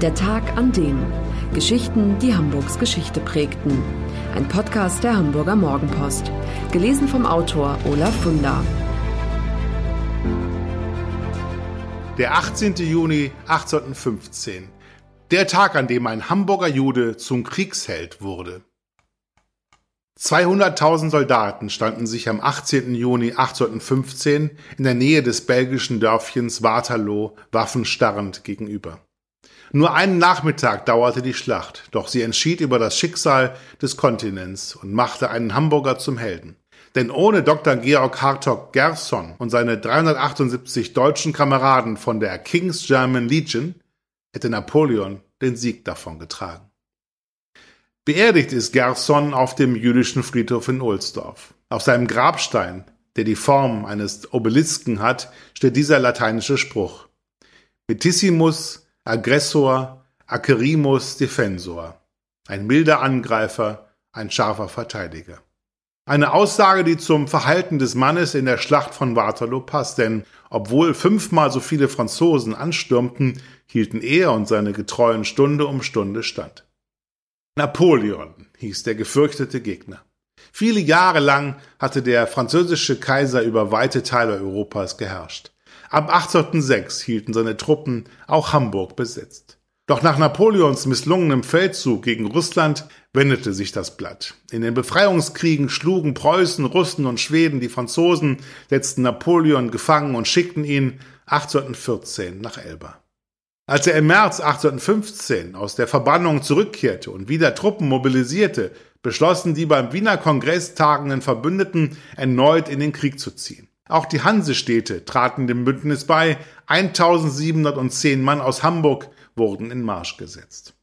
Der Tag an dem. Geschichten, die Hamburgs Geschichte prägten. Ein Podcast der Hamburger Morgenpost. Gelesen vom Autor Olaf Funder. Der 18. Juni 1815. Der Tag, an dem ein Hamburger Jude zum Kriegsheld wurde. 200.000 Soldaten standen sich am 18. Juni 1815 in der Nähe des belgischen Dörfchens Waterloo waffenstarrend gegenüber. Nur einen Nachmittag dauerte die Schlacht, doch sie entschied über das Schicksal des Kontinents und machte einen Hamburger zum Helden. Denn ohne Dr. Georg Hartog Gerson und seine 378 deutschen Kameraden von der King's German Legion hätte Napoleon den Sieg davongetragen. Beerdigt ist Gerson auf dem jüdischen Friedhof in Ohlsdorf. Auf seinem Grabstein, der die Form eines Obelisken hat, steht dieser lateinische Spruch. Metissimus, aggressor, acerimus defensor. Ein milder Angreifer, ein scharfer Verteidiger. Eine Aussage, die zum Verhalten des Mannes in der Schlacht von Waterloo passt, denn obwohl fünfmal so viele Franzosen anstürmten, hielten er und seine Getreuen Stunde um Stunde stand. Napoleon hieß der gefürchtete Gegner. Viele Jahre lang hatte der französische Kaiser über weite Teile Europas geherrscht. Ab 1806 hielten seine Truppen auch Hamburg besetzt. Doch nach Napoleons misslungenem Feldzug gegen Russland wendete sich das Blatt. In den Befreiungskriegen schlugen Preußen, Russen und Schweden die Franzosen, setzten Napoleon gefangen und schickten ihn 1814 nach Elba. Als er im März 1815 aus der Verbannung zurückkehrte und wieder Truppen mobilisierte, beschlossen die beim Wiener Kongress tagenden Verbündeten erneut in den Krieg zu ziehen. Auch die Hansestädte traten dem Bündnis bei, 1710 Mann aus Hamburg wurden in Marsch gesetzt.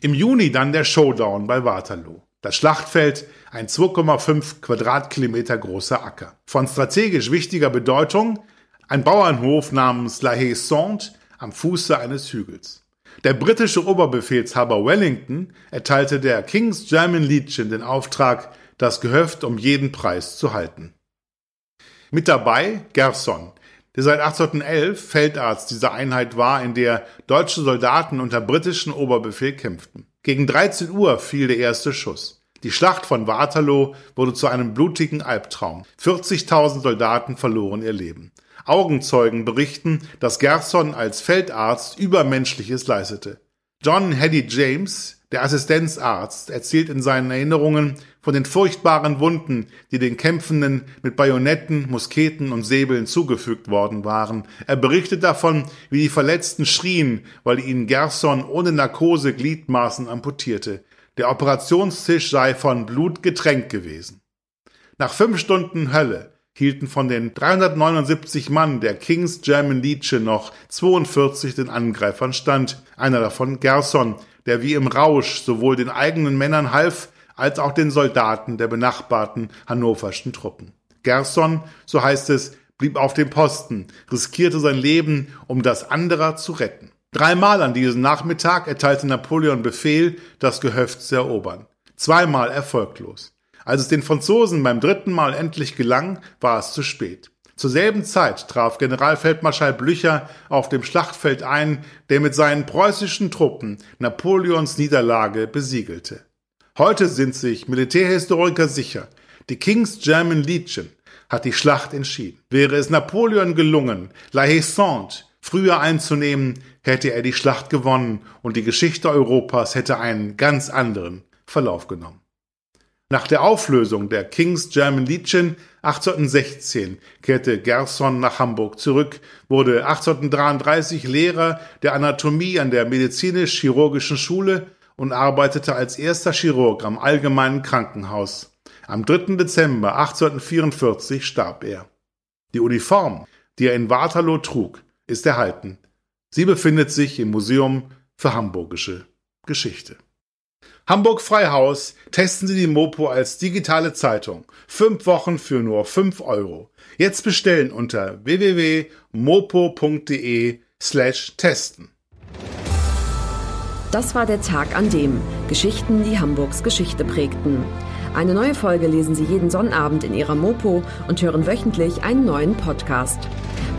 Im Juni dann der Showdown bei Waterloo. Das Schlachtfeld, ein 2,5 Quadratkilometer großer Acker. Von strategisch wichtiger Bedeutung, ein Bauernhof namens La Haye-Sainte, am Fuße eines Hügels. Der britische Oberbefehlshaber Wellington erteilte der King's German Legion den Auftrag, das Gehöft um jeden Preis zu halten. Mit dabei Gerson, der seit 1811 Feldarzt dieser Einheit war, in der deutsche Soldaten unter britischen Oberbefehl kämpften. Gegen 13 Uhr fiel der erste Schuss. Die Schlacht von Waterloo wurde zu einem blutigen Albtraum. 40.000 Soldaten verloren ihr Leben. Augenzeugen berichten, dass Gerson als Feldarzt Übermenschliches leistete. John Heddy James, der Assistenzarzt, erzählt in seinen Erinnerungen von den furchtbaren Wunden, die den Kämpfenden mit Bajonetten, Musketen und Säbeln zugefügt worden waren. Er berichtet davon, wie die Verletzten schrien, weil ihnen Gerson ohne Narkose Gliedmaßen amputierte. Der Operationstisch sei von Blut getränkt gewesen. Nach fünf Stunden Hölle hielten von den 379 Mann der King's German Legion noch 42 den Angreifern stand, einer davon Gerson, der wie im Rausch sowohl den eigenen Männern half, als auch den Soldaten der benachbarten hannoverschen Truppen. Gerson, so heißt es, blieb auf dem Posten, riskierte sein Leben, um das anderer zu retten. Dreimal an diesem Nachmittag erteilte Napoleon Befehl, das Gehöft zu erobern. Zweimal erfolglos. Als es den Franzosen beim dritten Mal endlich gelang, war es zu spät. Zur selben Zeit traf Generalfeldmarschall Blücher auf dem Schlachtfeld ein, der mit seinen preußischen Truppen Napoleons Niederlage besiegelte. Heute sind sich Militärhistoriker sicher, die King's German Legion hat die Schlacht entschieden. Wäre es Napoleon gelungen, La Haye-Sainte früher einzunehmen, hätte er die Schlacht gewonnen und die Geschichte Europas hätte einen ganz anderen Verlauf genommen. Nach der Auflösung der King's German Legion 1816 kehrte Gerson nach Hamburg zurück, wurde 1833 Lehrer der Anatomie an der Medizinisch-Chirurgischen Schule und arbeitete als erster Chirurg am Allgemeinen Krankenhaus. Am 3. Dezember 1844 starb er. Die Uniform, die er in Waterloo trug, ist erhalten. Sie befindet sich im Museum für Hamburgische Geschichte. Hamburg Freihaus testen Sie die Mopo als digitale Zeitung. Fünf Wochen für nur fünf Euro. Jetzt bestellen unter www.mopo.de slash testen. Das war der Tag an dem Geschichten, die Hamburgs Geschichte prägten. Eine neue Folge lesen Sie jeden Sonnabend in Ihrer Mopo und hören wöchentlich einen neuen Podcast.